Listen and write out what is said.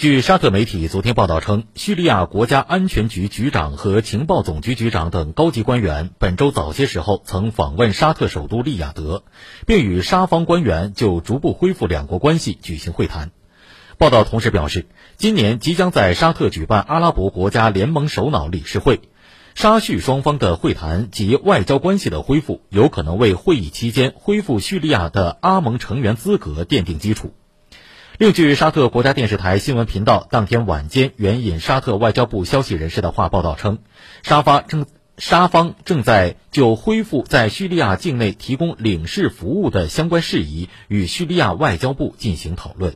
据沙特媒体昨天报道称，叙利亚国家安全局局长和情报总局局长等高级官员本周早些时候曾访问沙特首都利雅得，并与沙方官员就逐步恢复两国关系举行会谈。报道同时表示，今年即将在沙特举办阿拉伯国家联盟首脑理事会，沙叙双方的会谈及外交关系的恢复，有可能为会议期间恢复叙利亚的阿盟成员资格奠定基础。另据沙特国家电视台新闻频道当天晚间援引沙特外交部消息人士的话报道称，沙发正沙方正在就恢复在叙利亚境内提供领事服务的相关事宜与叙利亚外交部进行讨论。